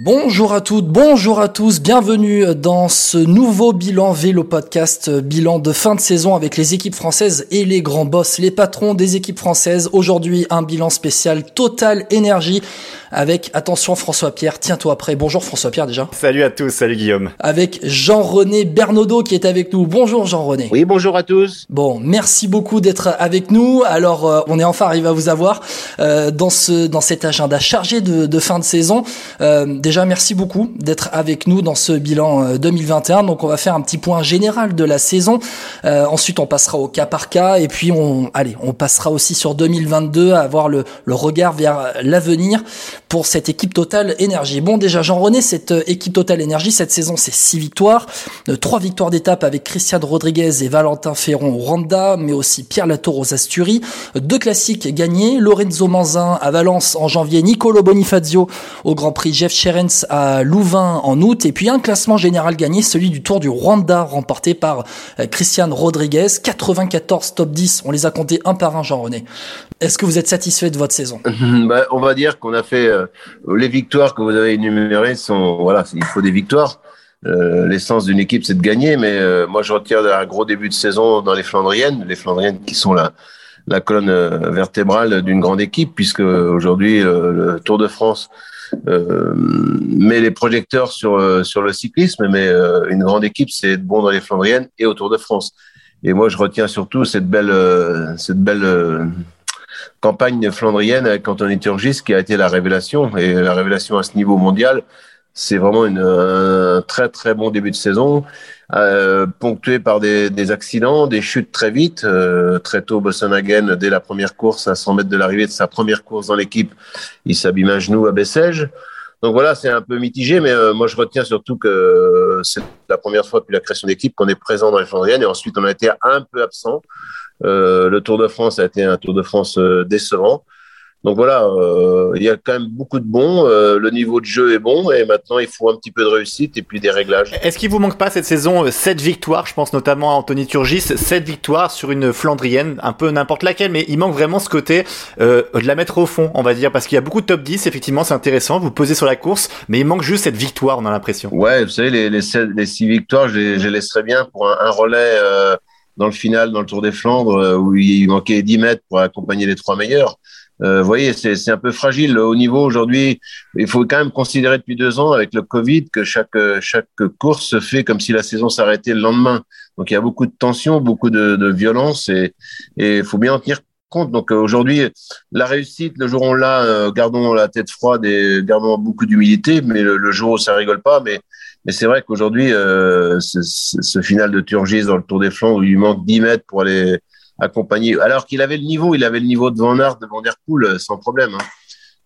Bonjour à toutes, bonjour à tous, bienvenue dans ce nouveau bilan vélo podcast, bilan de fin de saison avec les équipes françaises et les grands boss, les patrons des équipes françaises. Aujourd'hui, un bilan spécial Total Énergie avec, attention François Pierre, tiens-toi prêt. Bonjour François Pierre déjà. Salut à tous, salut Guillaume. Avec Jean-René Bernaudot qui est avec nous. Bonjour Jean-René. Oui, bonjour à tous. Bon, merci beaucoup d'être avec nous. Alors, euh, on est enfin arrivé à vous avoir euh, dans ce dans cet agenda chargé de, de fin de saison. Euh, déjà, merci beaucoup d'être avec nous dans ce bilan euh, 2021. Donc, on va faire un petit point général de la saison. Euh, ensuite, on passera au cas par cas et puis on allez, on passera aussi sur 2022 à avoir le, le regard vers l'avenir pour cette équipe Total Énergie. Bon, déjà, Jean-René, cette euh, équipe Total Énergie, cette saison, c'est six victoires, euh, trois victoires d'étape avec Christian Rodriguez et Valentin Ferron au Rwanda, mais aussi Pierre Latour aux Asturies, Euh, deux classiques gagnés, Lorenzo Manzin à Valence en janvier, Nicolo Bonifazio au Grand Prix, Jeff À Louvain en août, et puis un classement général gagné, celui du Tour du Rwanda, remporté par euh, Christian Rodriguez, 94 top 10, on les a comptés un par un, Jean-René. Est-ce que vous êtes satisfait de votre saison? Bah, on va dire qu'on a fait euh, les victoires que vous avez énumérées sont voilà, il faut des victoires. Euh, L'essence d'une équipe, c'est de gagner, mais moi je retiens un gros début de saison dans les Flandriennes, les Flandriennes qui sont la colonne vertébrale d'une grande équipe, puisque aujourd'hui le Tour de France met les projecteurs sur euh, sur le cyclisme, mais euh, une grande équipe, c'est être bon dans les Flandriennes et au Tour de France. Et moi, je retiens surtout cette belle euh, cette belle euh, campagne flandrienne avec Anthony Turgis qui a été la révélation. Et la révélation à ce niveau mondial, c'est vraiment une, un très très bon début de saison, euh, ponctué par des, des accidents, des chutes très vite. Euh, très tôt, Bossenhagen, dès la première course, à 100 mètres de l'arrivée de sa première course dans l'équipe, il s'abîme un genou à Bessèges. Donc voilà, c'est un peu mitigé, mais euh, moi je retiens surtout que c'est la première fois depuis la création d'équipe qu'on est présent dans les Flandriennes et ensuite on a été un peu absent. Euh, le Tour de France a été un Tour de France euh, décevant. Donc voilà, euh, il y a quand même beaucoup de bons. euh, le niveau de jeu est bon et maintenant il faut un petit peu de réussite et puis des réglages. Est-ce qu'il vous manque pas cette saison 7 victoires? Je pense notamment à Anthony Turgis, 7 victoires sur une Flandrienne, un peu n'importe laquelle, mais il manque vraiment ce côté euh, de la mettre au fond, on va dire, parce qu'il y a beaucoup de top 10, effectivement c'est intéressant, vous posez sur la course, mais il manque juste cette victoire, on a l'impression. Ouais, vous savez, les, les, sept- les six victoires, je les, je les laisserais bien pour un, un relais euh, dans le final, dans le Tour des Flandres, euh, où il manquait 10 mètres pour accompagner les trois meilleurs. Euh, vous voyez, c'est un peu fragile. Le haut niveau, aujourd'hui, il faut quand même considérer depuis deux ans, avec le Covid, que chaque, chaque course se fait comme si la saison s'arrêtait le lendemain. Donc, il y a beaucoup de tension, beaucoup de, de violence et il faut bien en tenir compte. Donc, euh, aujourd'hui, la réussite, le jour où on l'a, euh, gardons la tête froide et gardons beaucoup d'humilité, mais le, le jour où ça rigole pas, mais mais c'est vrai qu'aujourd'hui, euh, ce, ce- ce final de Turgis dans le Tour des Flandres où il manque 10 mètres pour aller accompagner, alors qu'il avait le niveau, il avait le niveau de Van Aert, de Van Der Poel, euh, sans problème. hein.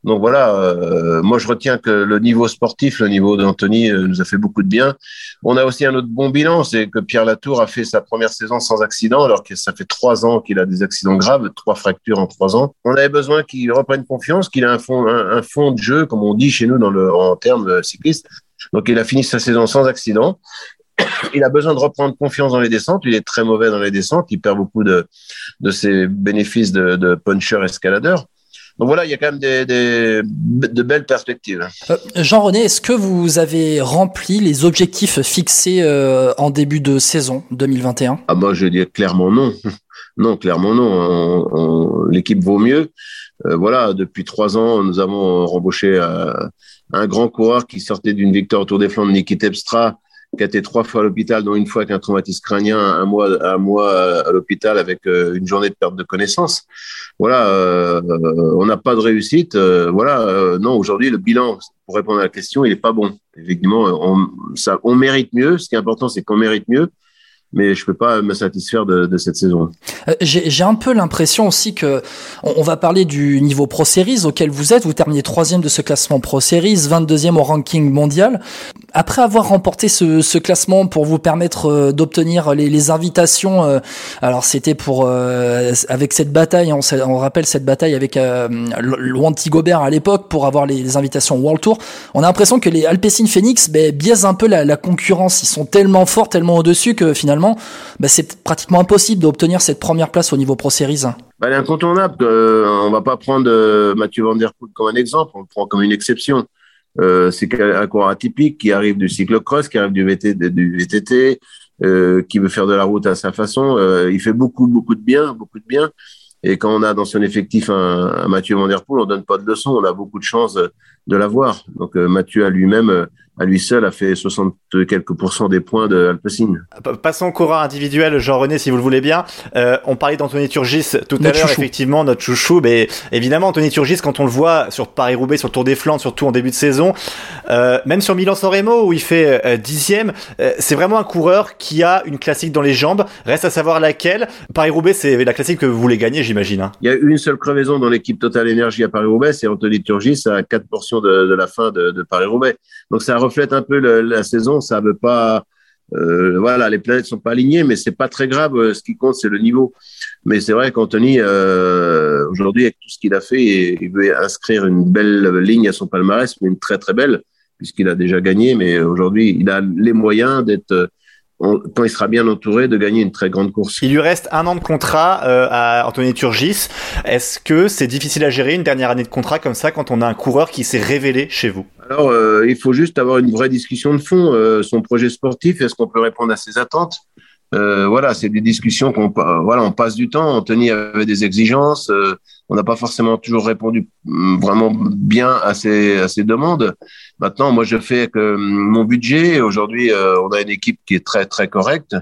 Donc voilà, euh, moi je retiens que le niveau sportif, le niveau d'Anthony euh, nous a fait beaucoup de bien. On a aussi un autre bon bilan, c'est que Pierre Latour a fait sa première saison sans accident, alors que ça fait trois ans qu'il a des accidents graves, trois fractures en trois ans. On avait besoin qu'il reprenne confiance, qu'il ait un fond, un, un fond de jeu, comme on dit chez nous dans le, en termes cyclistes. Donc il a fini sa saison sans accident. Il a besoin de reprendre confiance dans les descentes. Il est très mauvais dans les descentes. Il perd beaucoup de, de ses bénéfices de, de puncher escaladeur. Donc voilà, il y a quand même des, des- de belles perspectives. Euh, Jean-René, est-ce que vous avez rempli les objectifs fixés euh, en début de saison 2021 Ah moi, je dis clairement non. Non, clairement non. On- on- L'équipe vaut mieux. Euh, voilà, depuis trois ans, nous avons rembauché euh, un grand coureur qui sortait d'une victoire au Tour des Flandres, Niki Terpstra, qui a été trois fois à l'hôpital, dont une fois avec un traumatisme crânien, un mois, un mois à l'hôpital avec euh, une journée de perte de connaissance. Voilà, euh, on n'a pas de réussite. euh, voilà, euh, non, aujourd'hui, le bilan, pour répondre à la question, il n'est pas bon. Effectivement, on, ça, on mérite mieux. Ce qui est important, c'est qu'on mérite mieux mais je peux pas me satisfaire de, de cette saison. J'ai un peu l'impression aussi que on, on va parler du niveau Pro Series auquel vous êtes. Vous terminez troisième de ce classement Pro Series, 22e au ranking mondial. Après avoir remporté ce, ce classement pour vous permettre euh, d'obtenir les, les, invitations, euh, alors c'était pour euh, avec cette bataille, on, on, rappelle cette bataille avec euh, Wanty Gobert à l'époque pour avoir les, les, invitations World Tour. On a l'impression que les Alpecin Phoenix ben, biaisent un peu la, la, concurrence. Ils sont tellement forts, tellement au-dessus que finalement, ben, c'est pratiquement impossible d'obtenir cette première place au niveau Pro Series. Ben, elle est incontournable. on va pas prendre Mathieu Van Der Poel comme un exemple, on le prend comme une exception. Euh, c'est un coureur atypique qui arrive du cyclocross, qui arrive du VTT, euh, qui veut faire de la route à sa façon. Euh, il fait beaucoup, beaucoup de bien, beaucoup de bien. Et quand on a dans son effectif un, Mathieu Van Der Poel, on donne pas de leçons, on a beaucoup de chance de l'avoir. Donc euh, Mathieu à lui-même à lui seul a fait 60 quelques pourcents des points de Alpecin. Passons au coureur individuel, Jean-René, si vous le voulez bien. Euh, on parlait d'Anthony Turgis tout à l'heure, effectivement, notre chouchou. Mais évidemment, Anthony Turgis, quand on le voit sur Paris-Roubaix, sur le Tour des Flandres, surtout en début de saison, euh, même sur Milan-San Remo, où il fait euh, dixième, euh, c'est vraiment un coureur qui a une classique dans les jambes. Reste à savoir laquelle. Paris-Roubaix, c'est la classique que vous voulez gagner, j'imagine. Hein. Il y a une seule crevaison dans l'équipe Total Énergie à Paris-Roubaix, c'est Anthony Turgis à 4 portions de, de la fin de, de Paris-Roubaix. Donc ça reflète un peu le, la saison. Ça veut pas, euh, voilà, les planètes sont pas alignées, mais c'est pas très grave. Euh, ce qui compte, c'est le niveau. Mais c'est vrai qu'Anthony, euh, aujourd'hui, avec tout ce qu'il a fait, il veut inscrire une belle ligne à son palmarès, mais une très très belle, puisqu'il a déjà gagné. Mais aujourd'hui, il a les moyens d'être quand il sera bien entouré, de gagner une très grande course. Il lui reste un an de contrat euh, à Anthony Turgis. Est-ce que c'est difficile à gérer une dernière année de contrat comme ça quand on a un coureur qui s'est révélé chez vous? Alors, euh, il faut juste avoir une vraie discussion de fond. Euh, son projet sportif, est-ce qu'on peut répondre à ses attentes? Euh, voilà, c'est des discussions qu'on voilà, on passe du temps. Anthony avait des exigences. Euh, on n'a pas forcément toujours répondu mm, vraiment bien à ses, à ses demandes. Maintenant, moi, je fais que mm, mon budget. Aujourd'hui, euh, on a une équipe qui est très très correcte.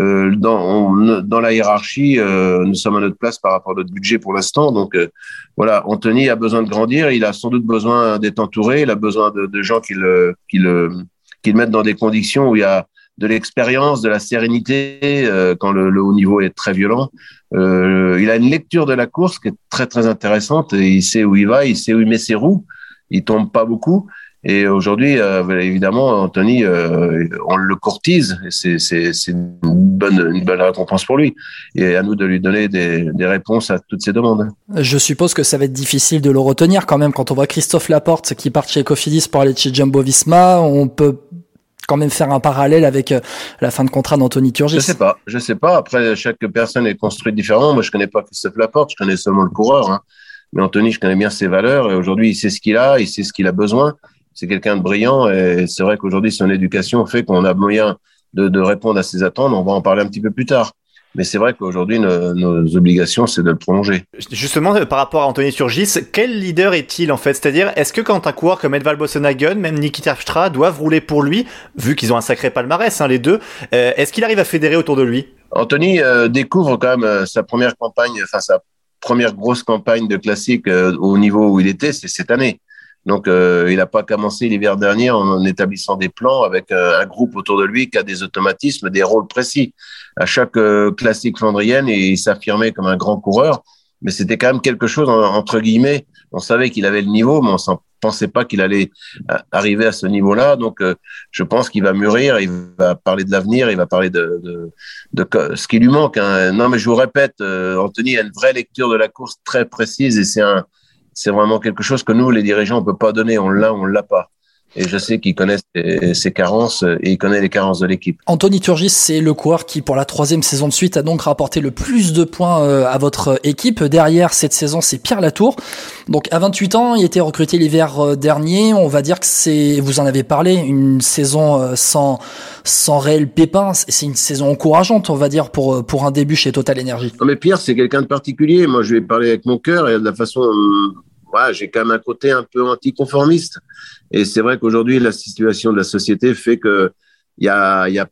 Euh, dans, dans la hiérarchie, nous sommes à notre place par rapport à notre budget pour l'instant. Donc voilà, Anthony a besoin de grandir. Il a sans doute besoin d'être entouré. Il a besoin de, de gens qui le, qui le, qui le mettent dans des conditions où il y a de l'expérience, de la sérénité euh, quand le, le, haut niveau est très violent. Euh, il a une lecture de la course qui est très très intéressante. Et il sait où il va, il sait où il met ses roues. Il tombe pas beaucoup. Et aujourd'hui, euh, évidemment, Anthony, euh, on le courtise. C'est une bonne, une bonne récompense pour lui. Et à nous de lui donner des, des, réponses à toutes ces demandes. Je suppose que ça va être difficile de le retenir quand même. Quand on voit Christophe Laporte qui part chez Cofidis pour aller chez Jumbo Visma, on peut quand même faire un parallèle avec euh, la fin de contrat d'Anthony Turgis Je sais pas, je sais pas. Après, chaque personne est construite différemment. Moi, je connais pas Christophe Laporte, je connais seulement le coureur. Hein. Mais Anthony, je connais bien ses valeurs et aujourd'hui, il sait ce qu'il a, il sait ce qu'il a besoin. C'est quelqu'un de brillant et c'est vrai qu'aujourd'hui, son éducation fait qu'on a moyen de, de répondre à ses attentes. On va en parler un petit peu plus tard. Mais c'est vrai qu'aujourd'hui, nos, nos, obligations, c'est de le prolonger. Justement, par rapport à Anthony Turgis, quel leader est-il en fait? C'est-à-dire, est-ce que quand un coureur comme Edval Bossenhagen, même Nikita Terpstra, doivent rouler pour lui, vu qu'ils ont un sacré palmarès, hein, les deux, euh, est-ce qu'il arrive à fédérer autour de lui? Anthony euh, découvre quand même euh, sa première campagne, enfin sa première grosse campagne de classique euh, au niveau où il était, c'est cette année. Donc, euh, il n'a pas commencé l'hiver dernier en, établissant des plans avec euh, un groupe autour de lui qui a des automatismes, des rôles précis. À chaque euh, classique flandrienne, il s'affirmait comme un grand coureur, mais c'était quand même quelque chose entre guillemets. On savait qu'il avait le niveau, mais on ne pensait pas qu'il allait arriver à ce niveau-là. Donc, je pense qu'il va mûrir, il va parler de l'avenir, il va parler de, de, de, ce qui lui manque. Hein. Non, mais je vous répète, Anthony a une vraie lecture de la course très précise et c'est un c'est vraiment quelque chose que nous, les dirigeants, on peut pas donner. On l'a, on l'a pas. Et je sais qu'il connaît ses, carences et il connaît les carences de l'équipe. Anthony Turgis, c'est le coureur qui, pour la troisième saison de suite, a donc rapporté le plus de points euh, à votre équipe. Derrière cette saison, c'est Pierre Latour. Donc, à 28 ans, il était recruté l'hiver euh, dernier. On va dire que c'est, vous en avez parlé, une saison euh, sans, sans réel pépin. C'est une saison encourageante, on va dire, pour, pour un début chez Total Energy. Non, mais Pierre, c'est quelqu'un de particulier. Moi, je vais parler avec mon cœur et de la façon ouais, j'ai quand même un côté un peu anticonformiste. Et c'est vrai qu'aujourd'hui, la situation de la société fait que il y a, y a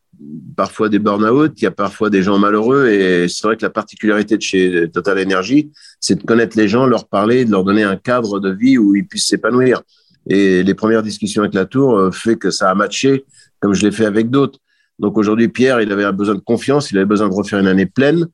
parfois des burn-out, il y a parfois des gens malheureux. Et c'est vrai que la particularité de chez Total Energy, c'est de connaître les gens, leur parler, de leur donner un cadre de vie où ils puissent s'épanouir. Et les premières discussions avec la tour euh, fait que ça a matché, comme je l'ai fait avec d'autres. Donc aujourd'hui, Pierre, il avait besoin de confiance, il avait besoin de refaire une année pleine,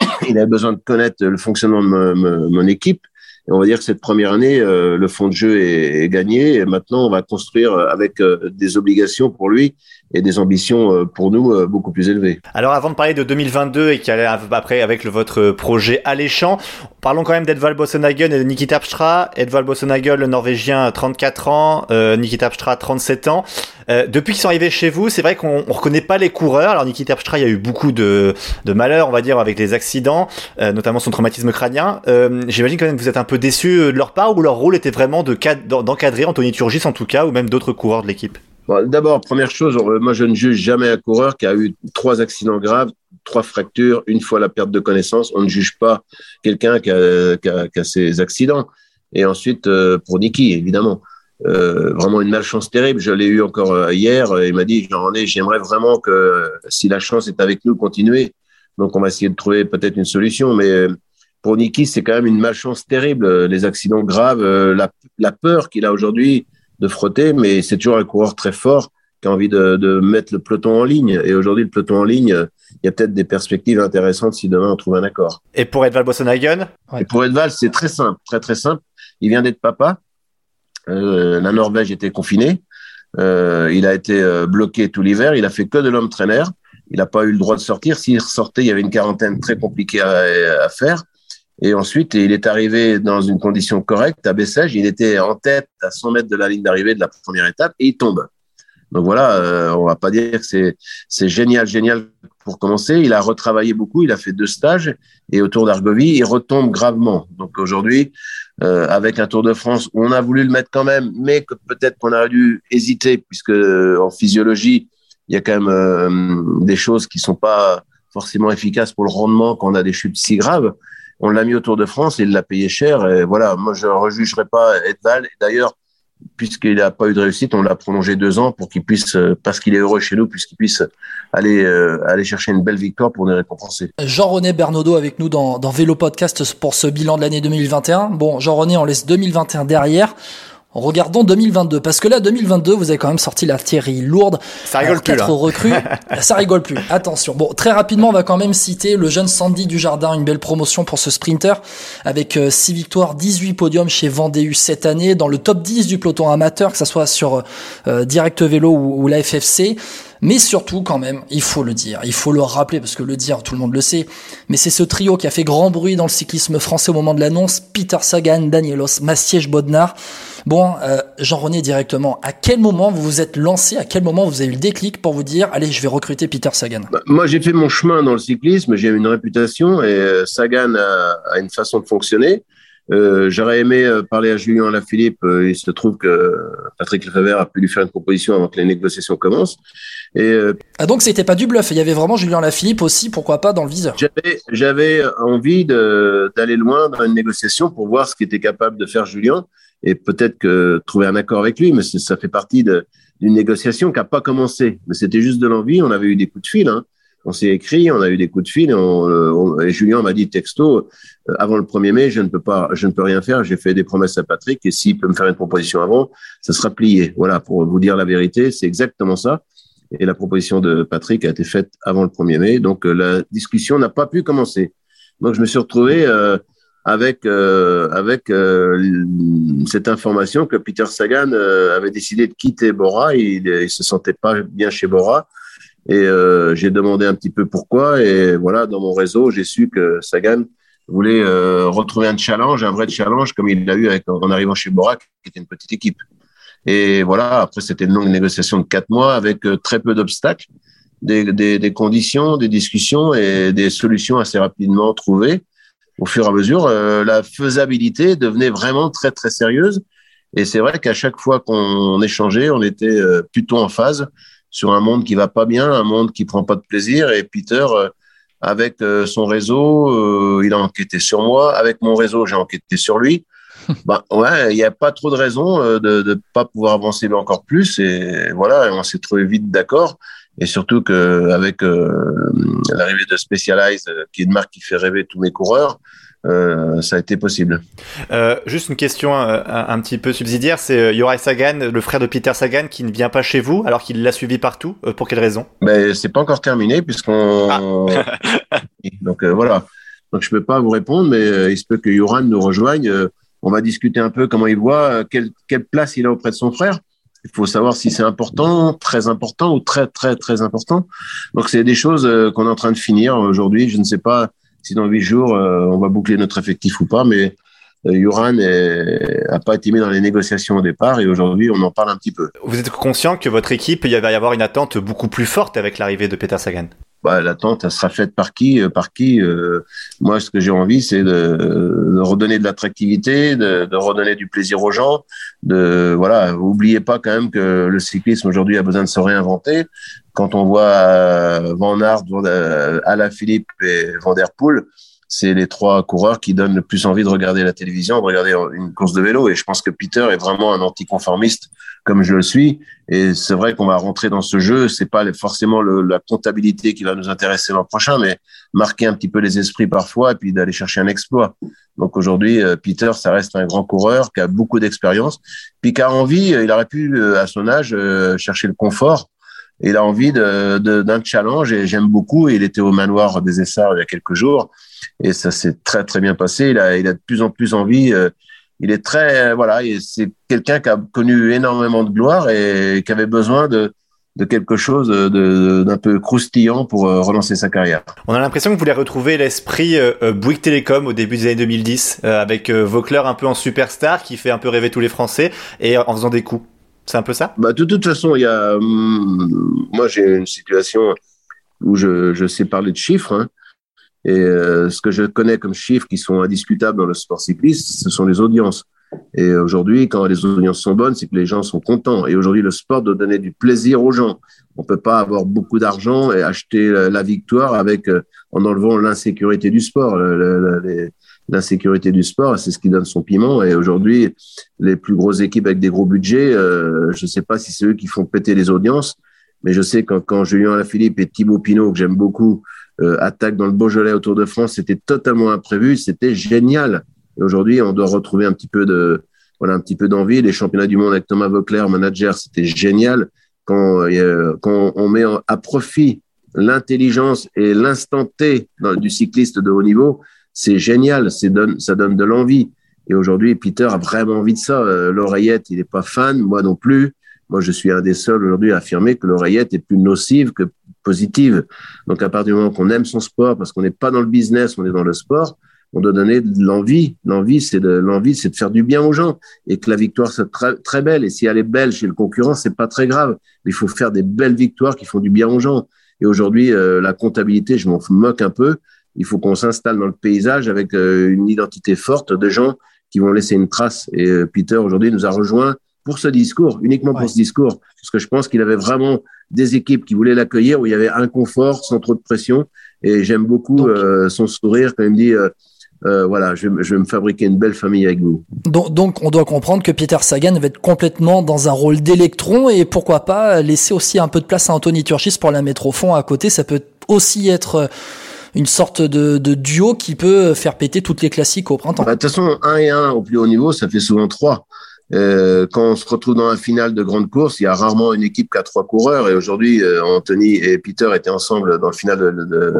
il avait besoin de connaître le fonctionnement de mon, mon équipe Et on va dire que cette première année, euh, le fond de jeu est, gagné. Et maintenant, on va construire avec euh, des obligations pour lui et des ambitions euh, pour nous euh, beaucoup plus élevées. Alors avant de parler de 2022 et qui après avec votre projet alléchant, parlons quand même d'Edvald Bossenhagen et de Niki Terpstra. Edvald Bossenhagen, le Norvégien, 34 ans, euh, Niki Terpstra, 37 ans. Euh, depuis qu'ils sont arrivés chez vous, c'est vrai qu'on on reconnaît pas les coureurs. Alors Niki Terpstra, il y a eu beaucoup de, de malheurs, on va dire, avec les accidents, euh, notamment son traumatisme crânien. Euh, J'imagine quand même que vous êtes un peu déçu de leur part ou leur rôle était vraiment de d'encadrer Anthony Turgis en tout cas ou même d'autres coureurs de l'équipe? Bon, D'abord, première chose, moi je ne juge jamais un coureur qui a eu trois accidents graves, trois fractures, une fois la perte de connaissance. On ne juge pas quelqu'un qui a, qui, a, qui a ces accidents. Et ensuite, euh, pour Niki, évidemment, euh, vraiment une malchance terrible. Je l'ai eu encore euh, hier. Il m'a dit, Jean-René, j'aimerais vraiment que si la chance est avec nous, continuer. Donc on va essayer de trouver peut-être une solution. Mais pour Niki, c'est quand même une malchance terrible. Les accidents graves, la, la peur qu'il a aujourd'hui de frotter, mais c'est toujours un coureur très fort qui a envie de, de mettre le peloton en ligne. Et aujourd'hui, le peloton en ligne, il y a peut-être des perspectives intéressantes si demain on trouve un accord. Et pour Edvald Bossenhagen ouais. Et pour Edvald, c'est très simple, très très simple. Il vient d'être papa. Euh, la Norvège était confinée. Euh, il a été euh, bloqué tout l'hiver. Il a fait que de l'homme trainer. Il n'a pas eu le droit de sortir. S'il sortait, il y avait une quarantaine très compliquée à, à faire. Et ensuite, il est arrivé dans une condition correcte à Bessèges. Il était en tête à 100 mètres de la ligne d'arrivée de la première étape et il tombe. Donc voilà, euh, on va pas dire que c'est génial, génial pour commencer. Il a retravaillé beaucoup, il a fait deux stages et autour d'Argovie, il retombe gravement. Donc aujourd'hui, euh, avec un Tour de France où on a voulu le mettre quand même, mais que peut-être qu'on aurait dû hésiter puisque en physiologie, il y a quand même euh, des choses qui sont pas forcément efficaces pour le rendement quand on a des chutes si graves. On l'a mis au Tour de France et il l'a payé cher. Et voilà, moi je ne rejugerai pas Edval. D'ailleurs, puisqu'il n'a pas eu de réussite, on l'a prolongé deux ans pour qu'il puisse, parce qu'il est heureux chez nous, puisqu'il puisse aller euh, aller chercher une belle victoire pour nous récompenser. Jean-René Bernaudot avec nous dans, dans Vélo Podcast pour ce bilan de l'année 2021. Bon, Jean-René, on laisse 2021 derrière. Regardons 2022 parce que là 2022 vous avez quand même sorti la Thierry lourde. Ça rigole plus. Quatre recrues, ça rigole plus. Attention. Bon, très rapidement on va quand même citer le jeune Sandy du Jardin, une belle promotion pour ce sprinter avec 6 victoires, 18 podiums chez Vendée cette année dans le top 10 du peloton amateur que ça soit sur euh, Direct Vélo ou, ou la FFC. Mais surtout, quand même, il faut le dire, il faut le rappeler, parce que le dire, tout le monde le sait, mais c'est ce trio qui a fait grand bruit dans le cyclisme français au moment de l'annonce, Peter Sagan, Danielos, Massiège, Bodnar. Bon, euh, Jean-René, directement, à quel moment vous vous êtes lancé, à quel moment vous avez eu le déclic pour vous dire, allez, je vais recruter Peter Sagan? Bah, Moi, j'ai fait mon chemin dans le cyclisme, j'ai une réputation, et euh, Sagan a, a une façon de fonctionner. Euh, J'aurais aimé euh, parler à Julien Lafilippe. Euh, il se trouve que Patrick Lefebvre a pu lui faire une proposition avant que les négociations commencent. Et euh, ah donc c'était pas du bluff. Il y avait vraiment Julien Lafilippe aussi, pourquoi pas dans le viseur. J'avais envie d'aller loin dans une négociation pour voir ce qu'était capable de faire Julien et peut-être que trouver un accord avec lui. Mais ça fait partie d'une négociation qui a pas commencé. Mais c'était juste de l'envie. On avait eu des coups de fil. Hein on s'est écrit, on a eu des coups de fil, et, on, Julien m'a dit texto euh, avant le 1er mai, je ne peux pas, je ne peux rien faire. J'ai fait des promesses à Patrick, et s'il peut me faire une proposition avant, ça sera plié. Voilà, pour vous dire la vérité, c'est exactement ça. Et la proposition de Patrick a été faite avant le 1er mai, donc euh, la discussion n'a pas pu commencer. Donc je me suis retrouvé euh, avec euh, avec euh, cette information que Peter Sagan euh, avait décidé de quitter Bora. Il, il se sentait pas bien chez Bora. Et euh, j'ai demandé un petit peu pourquoi. Et voilà, dans mon réseau, j'ai su que Sagan voulait euh, retrouver un challenge, un vrai challenge, comme il l'a eu avec, en arrivant chez Borac, qui était une petite équipe. Et voilà, après, c'était une longue négociation de quatre mois avec euh, très peu d'obstacles, des, des, des, conditions, des discussions et des solutions assez rapidement trouvées. Au fur et à mesure, euh, la faisabilité devenait vraiment très, très sérieuse. Et c'est vrai qu'à chaque fois qu'on échangeait, on était euh, plutôt en phase sur un monde qui va pas bien, un monde qui prend pas de plaisir. Et Peter, euh, avec euh, son réseau, euh, il a enquêté sur moi. Avec mon réseau, j'ai enquêté sur lui. ben, ouais, il n'y a pas trop de raison de ne pas pouvoir avancer encore plus. Et voilà, on s'est trouvé vite d'accord. Et surtout qu'avec euh, l'arrivée de Specialized, qui est une marque qui fait rêver tous mes coureurs, euh, ça a été possible. Euh, juste une question un, un, petit peu subsidiaire, c'est Yorai Sagan, le frère de Peter Sagan, qui ne vient pas chez vous alors qu'il l'a suivi partout. Euh, pour quelle raison? Ben c'est pas encore terminé puisqu'on. Ah. Donc euh, voilà. Donc je peux pas vous répondre, mais il se peut que Yoran nous rejoigne. on va discuter un peu comment il voit, quelle, quelle place il a auprès de son frère. Il faut savoir si c'est important, très important ou très, très, très important. Donc, c'est des choses qu'on est en train de finir aujourd'hui. Je ne sais pas si dans huit jours, on va boucler notre effectif ou pas, mais Yoran n'a pas été mis dans les négociations au départ et aujourd'hui on en parle un petit peu. Vous êtes conscient que votre équipe, il va y avoir une attente beaucoup plus forte avec l'arrivée de Peter Sagan? Bah, L'attente, elle sera faite par qui euh, Par qui euh, Moi, ce que j'ai envie, c'est de, redonner de l'attractivité, de, de, redonner du plaisir aux gens. De voilà, oubliez pas quand même que le cyclisme aujourd'hui a besoin de se réinventer. Quand on voit euh, Van Aert, Alain Philippe et Van der Poel, c'est les trois coureurs qui donnent le plus envie de regarder la télévision, de regarder une course de vélo. Et je pense que Peter est vraiment un anticonformiste, comme je le suis. Et c'est vrai qu'on va rentrer dans ce jeu. C'est pas forcément la comptabilité qui va nous intéresser l'an prochain, mais marquer un petit peu les esprits parfois et puis d'aller chercher un exploit. Donc aujourd'hui, euh, Peter, ça reste un grand coureur qui a beaucoup d'expérience, puis qui a envie. Il aurait pu, euh, à son âge, euh, chercher le confort il a envie d'un de, challenge et j'aime beaucoup. Il était au manoir des Essarts il y a quelques jours et ça s'est très très bien passé. Il a, il a de plus en plus envie. Euh, il est très voilà, c'est quelqu'un qui a connu énormément de gloire et qui avait besoin de de quelque chose d'un peu croustillant pour euh, relancer sa carrière. On a l'impression que vous voulez retrouver l'esprit euh, Bouygues Télécom au début des années 2010, avec Vauclair un peu en superstar qui fait un peu rêver tous les Français et en faisant des coups. C'est un peu ça? Bah, De toute façon, il y a, hum, moi j'ai une situation où je, je, sais parler de chiffres. Hein, et euh, ce que je connais comme chiffres qui sont indiscutables dans le sport cycliste, ce sont les audiences. Et aujourd'hui, quand les audiences sont bonnes, c'est que les gens sont contents. Et aujourd'hui, le sport doit donner du plaisir aux gens. On peut pas avoir beaucoup d'argent et acheter la victoire avec euh, en enlevant l'insécurité du sport. L'insécurité du sport, c'est ce qui donne son piment. Et aujourd'hui, les plus grosses équipes avec des gros budgets, euh, je ne sais pas si c'est eux qui font péter les audiences, mais je sais que quand Julien Alaphilippe et Thibaut Pinot, que j'aime beaucoup, euh, attaquent dans le Beaujolais autour de France, c'était totalement imprévu, c'était génial. Et aujourd'hui, on doit retrouver un petit peu de voilà un petit peu d'envie. Les championnats du monde avec Thomas Vauclair, manager, c'était génial. Quand, euh, quand on met à profit l'intelligence et l'instant T du cycliste de haut niveau, c'est génial, ça donne de l'envie. Et aujourd'hui, Peter a vraiment envie de ça. Euh, l'oreillette, il n'est pas fan, moi non plus. Moi, je suis un des seuls aujourd'hui à affirmer que l'oreillette est plus nocive que positive. Donc, à partir du moment qu'on aime son sport, parce qu'on n'est pas dans le business, on est dans le sport, on doit donner de l'envie. L'envie, c'est de l'envie, c'est de faire du bien aux gens et que la victoire soit très, très belle. Et si elle est belle chez le concurrent, c'est pas très grave. Mais il faut faire des belles victoires qui font du bien aux gens. Et aujourd'hui, euh, la comptabilité, je m'en moque un peu il faut qu'on s'installe dans le paysage avec euh, une identité forte de gens qui vont laisser une trace. Et euh, Peter, aujourd'hui, nous a rejoint pour ce discours, uniquement pour ce discours, parce que je pense qu'il avait vraiment des équipes qui voulaient l'accueillir, où il y avait un confort, sans trop de pression. Et j'aime beaucoup euh, son sourire quand il me dit... voilà, je, vais me fabriquer une belle famille avec vous. Donc, donc, on doit comprendre que Peter Sagan va être complètement dans un rôle d'électron et pourquoi pas laisser aussi un peu de place à Anthony Turgis pour la mettre au fond à côté. Ça peut aussi être une sorte de, de, duo qui peut faire péter toutes les classiques au printemps. Bah, de toute façon, un et un au plus haut niveau, ça fait souvent trois. Euh, quand on se retrouve dans un final de grande course, il y a rarement une équipe qui a trois coureurs. Et aujourd'hui, euh, Anthony et Peter étaient ensemble dans le final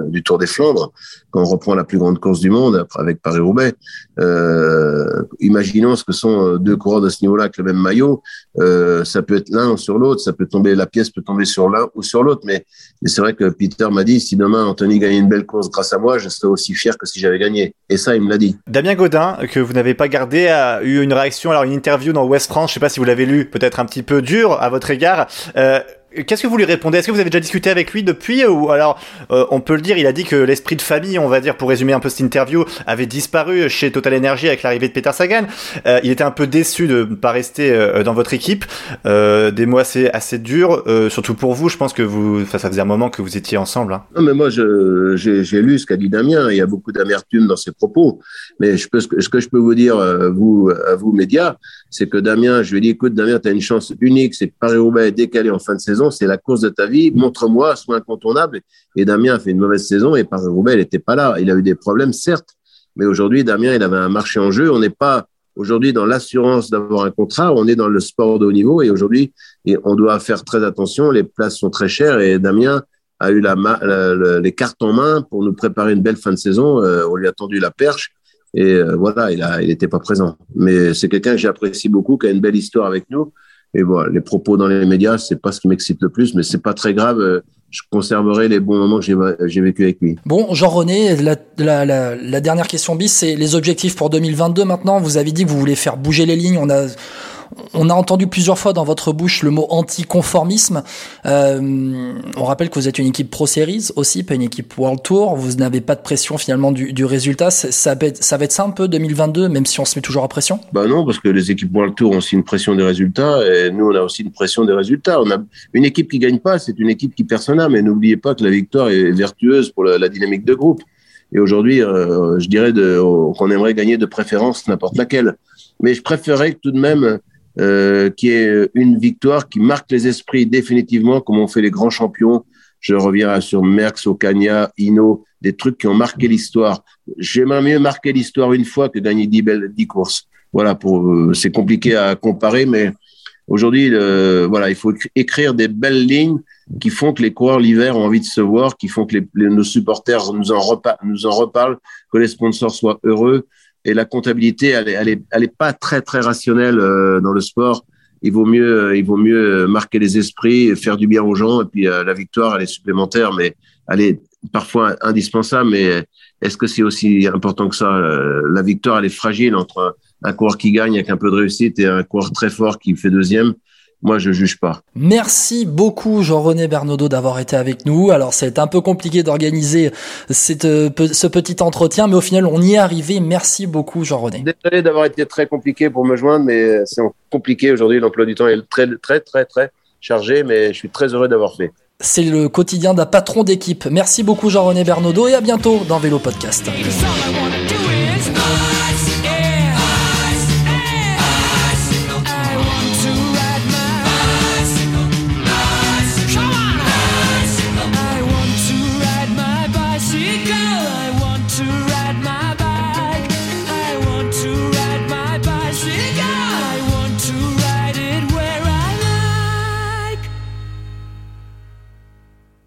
du Tour des Flandres, quand on reprend la plus grande course du monde avec Paris-Roubaix. Euh, imaginons ce que sont euh, deux coureurs de ce niveau-là avec le même maillot. Euh, ça peut être l'un ou sur l'autre, ça peut tomber, la pièce peut tomber sur l'un ou sur l'autre. Mais, mais c'est vrai que Peter m'a dit, si demain Anthony gagne une belle course grâce à moi, je serais aussi fier que si j'avais gagné. Et ça, il me l'a dit. Damien Godin, que vous n'avez pas gardé, a eu une réaction, alors une interview dans West France, je sais pas si vous l'avez lu, peut-être un petit peu dur à votre égard. Euh, Qu'est-ce que vous lui répondez? Est-ce que vous avez déjà discuté avec lui depuis ou alors euh, on peut le dire, il a dit que l'esprit de famille, on va dire pour résumer un peu cette interview, avait disparu chez Total Energy avec l'arrivée de Peter Sagan. Euh, il était un peu déçu de ne pas rester euh, dans votre équipe. des mois assez assez durs, surtout pour vous. Je pense que vous, ça, faisait un moment que vous étiez ensemble. Hein. Non, mais moi j'ai lu ce qu'a dit Damien. Il y a beaucoup d'amertume dans ses propos. Mais ce que je peux vous dire, vous, vous médias, c'est que Damien, je lui ai dit, écoute Damien, tu as une chance unique, c'est Paris-Roubaix décalé en fin de saison c'est la course de ta vie, montre-moi, sois incontournable. Et Damien a fait une mauvaise saison et par roubaix il n'était pas là. Il a eu des problèmes, certes, mais aujourd'hui, Damien, il avait un marché en jeu. On n'est pas aujourd'hui dans l'assurance d'avoir un contrat, on est dans le sport de haut niveau et aujourd'hui, on doit faire très attention. Les places sont très chères et Damien a eu les cartes en main pour nous préparer une belle fin de saison. Euh, on lui a tendu la perche Et euh, voilà, il n'était pas présent. Mais c'est quelqu'un que j'apprécie beaucoup, qui a une belle histoire avec nous. Et voilà, les propos dans les médias, c'est pas ce qui m'excite le plus, mais c'est pas très grave. Je conserverai les bons moments que j'ai vécu avec lui. Bon, Jean-René, la, dernière question bis, c'est les objectifs pour 2022 maintenant. Vous avez dit que vous voulez faire bouger les lignes. On a on a entendu plusieurs fois dans votre bouche le mot anticonformisme. Euh, on rappelle que vous êtes une équipe Pro Series aussi, pas une équipe World Tour. Vous n'avez pas de pression finalement du, résultat. Ça va, être, ça un peu 2022, même si on se met toujours à pression? Bah non, parce que les équipes World Tour ont aussi une pression des résultats et nous on a aussi une pression des résultats. On a une équipe qui gagne pas, c'est une équipe qui perd son âme. Mais n'oubliez pas que la victoire est vertueuse pour la, dynamique de groupe. Et aujourd'hui, euh, je dirais qu'on aimerait gagner de préférence n'importe laquelle. Mais je préférerais tout de même euh, qui est une victoire qui marque les esprits définitivement, comme ont fait les grands champions. Je reviens sur Merckx, Ocagna, Hino, des trucs qui ont marqué l'histoire. J'aimerais mieux marquer l'histoire une fois que gagner dix belles dix courses. Voilà, pour euh, c'est compliqué à comparer, mais aujourd'hui, voilà, il faut écrire des belles lignes qui font que les coureurs l'hiver ont envie de se voir, qui font que les, nos supporters nous en, nous en reparlent, que les sponsors soient heureux et la comptabilité, elle elle est, elle est pas très très rationnelle euh, dans le sport. Il vaut mieux, euh, il vaut mieux marquer les esprits, faire du bien aux gens, et puis euh, la victoire, elle est supplémentaire, mais elle est parfois indispensable. Mais est-ce que c'est aussi important que ça La victoire, elle est fragile entre un coureur qui gagne avec un peu de réussite et un coureur très fort qui fait deuxième? Moi je juge pas. Merci beaucoup Jean-René Bernaudot d'avoir été avec nous. Alors c'est un peu compliqué d'organiser cette, euh, ce petit entretien, mais au final on y est arrivé. Merci beaucoup Jean-René. Désolé d'avoir été très compliqué pour me joindre, mais c'est compliqué aujourd'hui. L'emploi du temps est très très très très chargé, mais je suis très heureux d'avoir fait. C'est le quotidien d'un patron d'équipe. Merci beaucoup Jean-René Bernaudot et à bientôt dans Vélo Podcast.